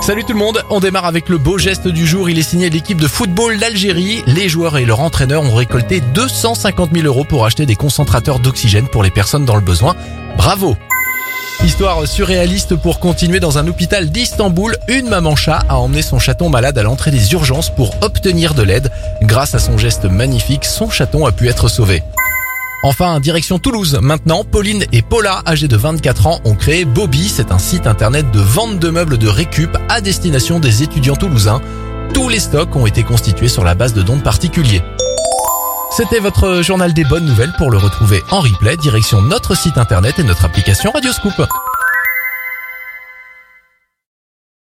Salut tout le monde, on démarre avec le beau geste du jour. Il est signé l'équipe de football d'Algérie. Les joueurs et leur entraîneur ont récolté 250 000 euros pour acheter des concentrateurs d'oxygène pour les personnes dans le besoin. Bravo Histoire surréaliste pour continuer dans un hôpital d'Istanbul, une maman chat a emmené son chaton malade à l'entrée des urgences pour obtenir de l'aide. Grâce à son geste magnifique, son chaton a pu être sauvé. Enfin, direction Toulouse. Maintenant, Pauline et Paula, âgées de 24 ans, ont créé Bobby. C'est un site internet de vente de meubles de récup à destination des étudiants toulousains. Tous les stocks ont été constitués sur la base de dons particuliers. C'était votre journal des bonnes nouvelles pour le retrouver en replay, direction notre site internet et notre application Radioscoop.